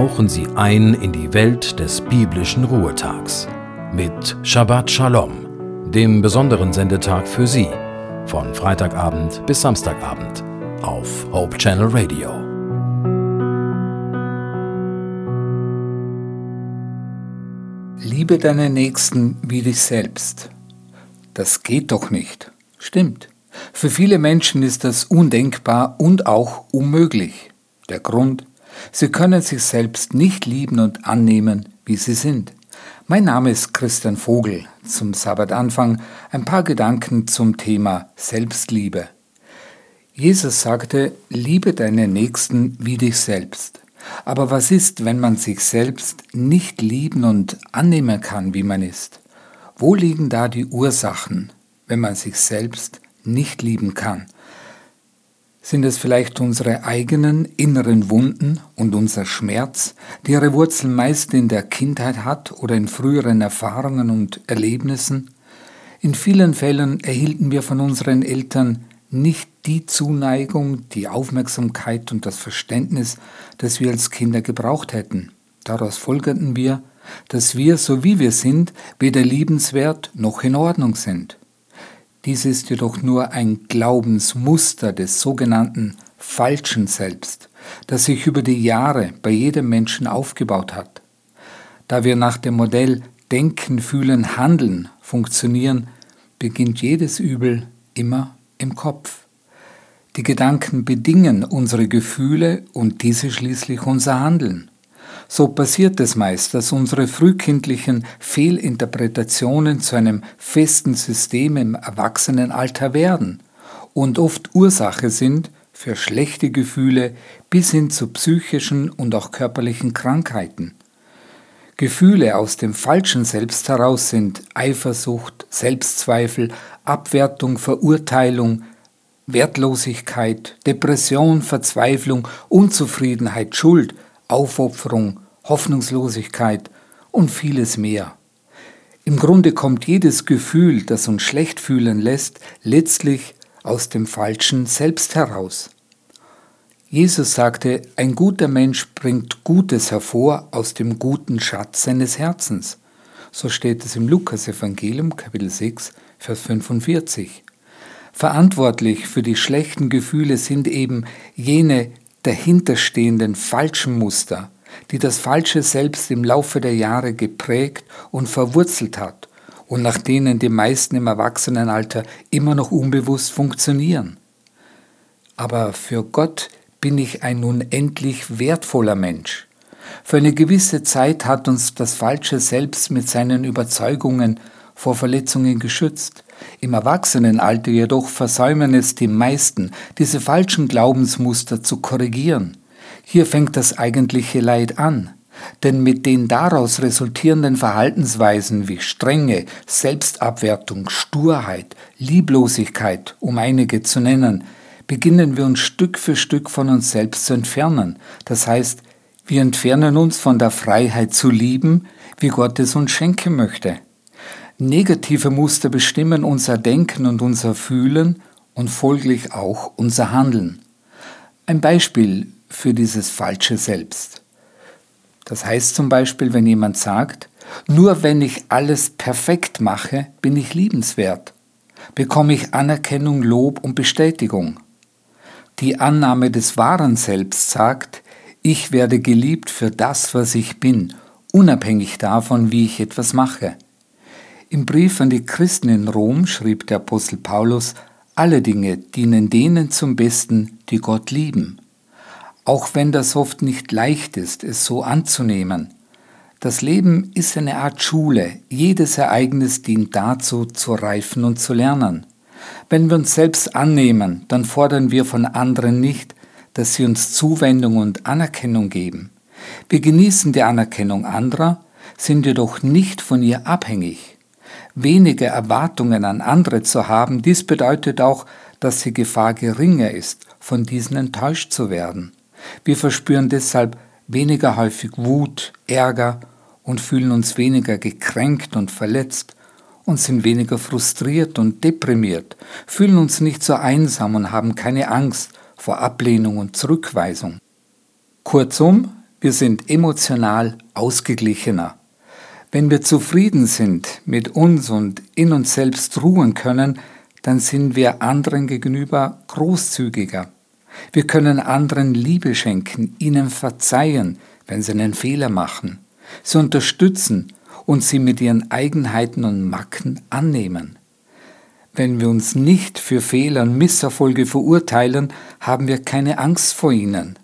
tauchen Sie ein in die Welt des biblischen Ruhetags mit Shabbat Shalom, dem besonderen Sendetag für Sie, von Freitagabend bis Samstagabend auf Hope Channel Radio. Liebe deinen Nächsten wie dich selbst. Das geht doch nicht. Stimmt. Für viele Menschen ist das undenkbar und auch unmöglich. Der Grund, sie können sich selbst nicht lieben und annehmen, wie sie sind. Mein Name ist Christian Vogel. Zum Sabbatanfang ein paar Gedanken zum Thema Selbstliebe. Jesus sagte, liebe deinen Nächsten wie dich selbst. Aber was ist, wenn man sich selbst nicht lieben und annehmen kann, wie man ist? Wo liegen da die Ursachen, wenn man sich selbst nicht lieben kann? Sind es vielleicht unsere eigenen inneren Wunden und unser Schmerz, die ihre Wurzeln meist in der Kindheit hat oder in früheren Erfahrungen und Erlebnissen? In vielen Fällen erhielten wir von unseren Eltern nicht die Zuneigung, die Aufmerksamkeit und das Verständnis, das wir als Kinder gebraucht hätten. Daraus folgerten wir, dass wir, so wie wir sind, weder liebenswert noch in Ordnung sind. Dies ist jedoch nur ein Glaubensmuster des sogenannten falschen Selbst, das sich über die Jahre bei jedem Menschen aufgebaut hat. Da wir nach dem Modell Denken, Fühlen, Handeln funktionieren, beginnt jedes Übel immer im Kopf. Die Gedanken bedingen unsere Gefühle und diese schließlich unser Handeln. So passiert es meist, dass unsere frühkindlichen Fehlinterpretationen zu einem festen System im Erwachsenenalter werden und oft Ursache sind für schlechte Gefühle bis hin zu psychischen und auch körperlichen Krankheiten. Gefühle aus dem falschen Selbst heraus sind Eifersucht, Selbstzweifel, Abwertung, Verurteilung, Wertlosigkeit, Depression, Verzweiflung, Unzufriedenheit, Schuld, Aufopferung, Hoffnungslosigkeit und vieles mehr. Im Grunde kommt jedes Gefühl, das uns schlecht fühlen lässt, letztlich aus dem falschen Selbst heraus. Jesus sagte, ein guter Mensch bringt Gutes hervor aus dem guten Schatz seines Herzens. So steht es im Lukas-Evangelium, Kapitel 6, Vers 45. Verantwortlich für die schlechten Gefühle sind eben jene dahinterstehenden falschen Muster, die das falsche Selbst im Laufe der Jahre geprägt und verwurzelt hat und nach denen die meisten im Erwachsenenalter immer noch unbewusst funktionieren. Aber für Gott bin ich ein unendlich wertvoller Mensch. Für eine gewisse Zeit hat uns das falsche Selbst mit seinen Überzeugungen vor Verletzungen geschützt. Im Erwachsenenalter jedoch versäumen es die meisten, diese falschen Glaubensmuster zu korrigieren. Hier fängt das eigentliche Leid an. Denn mit den daraus resultierenden Verhaltensweisen wie Strenge, Selbstabwertung, Sturheit, Lieblosigkeit, um einige zu nennen, beginnen wir uns Stück für Stück von uns selbst zu entfernen. Das heißt, wir entfernen uns von der Freiheit zu lieben, wie Gott es uns schenken möchte. Negative Muster bestimmen unser Denken und unser Fühlen und folglich auch unser Handeln. Ein Beispiel für dieses falsche Selbst. Das heißt zum Beispiel, wenn jemand sagt, nur wenn ich alles perfekt mache, bin ich liebenswert, bekomme ich Anerkennung, Lob und Bestätigung. Die Annahme des wahren Selbst sagt, ich werde geliebt für das, was ich bin, unabhängig davon, wie ich etwas mache. Im Brief an die Christen in Rom schrieb der Apostel Paulus, alle Dinge dienen denen zum Besten, die Gott lieben. Auch wenn das oft nicht leicht ist, es so anzunehmen. Das Leben ist eine Art Schule, jedes Ereignis dient dazu, zu reifen und zu lernen. Wenn wir uns selbst annehmen, dann fordern wir von anderen nicht, dass sie uns Zuwendung und Anerkennung geben. Wir genießen die Anerkennung anderer, sind jedoch nicht von ihr abhängig wenige Erwartungen an andere zu haben, dies bedeutet auch, dass die Gefahr geringer ist, von diesen enttäuscht zu werden. Wir verspüren deshalb weniger häufig Wut, Ärger und fühlen uns weniger gekränkt und verletzt und sind weniger frustriert und deprimiert, fühlen uns nicht so einsam und haben keine Angst vor Ablehnung und Zurückweisung. Kurzum, Wir sind emotional ausgeglichener. Wenn wir zufrieden sind mit uns und in uns selbst ruhen können, dann sind wir anderen gegenüber großzügiger. Wir können anderen Liebe schenken, ihnen verzeihen, wenn sie einen Fehler machen, sie unterstützen und sie mit ihren Eigenheiten und Macken annehmen. Wenn wir uns nicht für Fehler und Misserfolge verurteilen, haben wir keine Angst vor ihnen.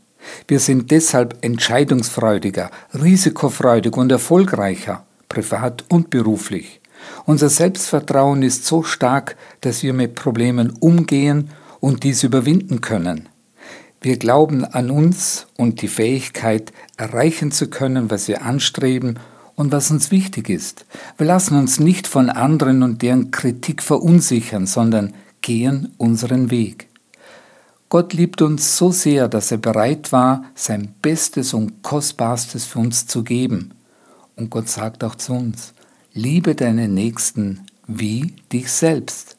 Wir sind deshalb entscheidungsfreudiger, risikofreudig und erfolgreicher, privat und beruflich. Unser Selbstvertrauen ist so stark, dass wir mit Problemen umgehen und dies überwinden können. Wir glauben an uns und die Fähigkeit, erreichen zu können, was wir anstreben und was uns wichtig ist. Wir lassen uns nicht von anderen und deren Kritik verunsichern, sondern gehen unseren Weg. Gott liebt uns so sehr, dass er bereit war, sein Bestes und Kostbarstes für uns zu geben. Und Gott sagt auch zu uns, liebe deinen Nächsten wie dich selbst.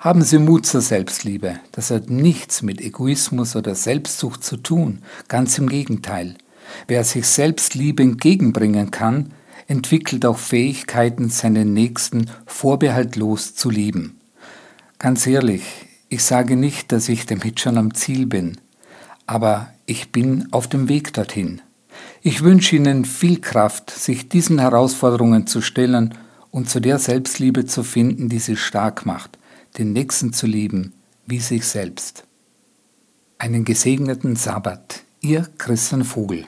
Haben Sie Mut zur Selbstliebe. Das hat nichts mit Egoismus oder Selbstsucht zu tun. Ganz im Gegenteil. Wer sich Selbstliebe entgegenbringen kann, entwickelt auch Fähigkeiten, seinen Nächsten vorbehaltlos zu lieben. Ganz ehrlich, ich sage nicht, dass ich damit schon am Ziel bin, aber ich bin auf dem Weg dorthin. Ich wünsche Ihnen viel Kraft, sich diesen Herausforderungen zu stellen und zu der Selbstliebe zu finden, die Sie stark macht, den Nächsten zu lieben wie sich selbst. Einen gesegneten Sabbat, Ihr Christian Vogel.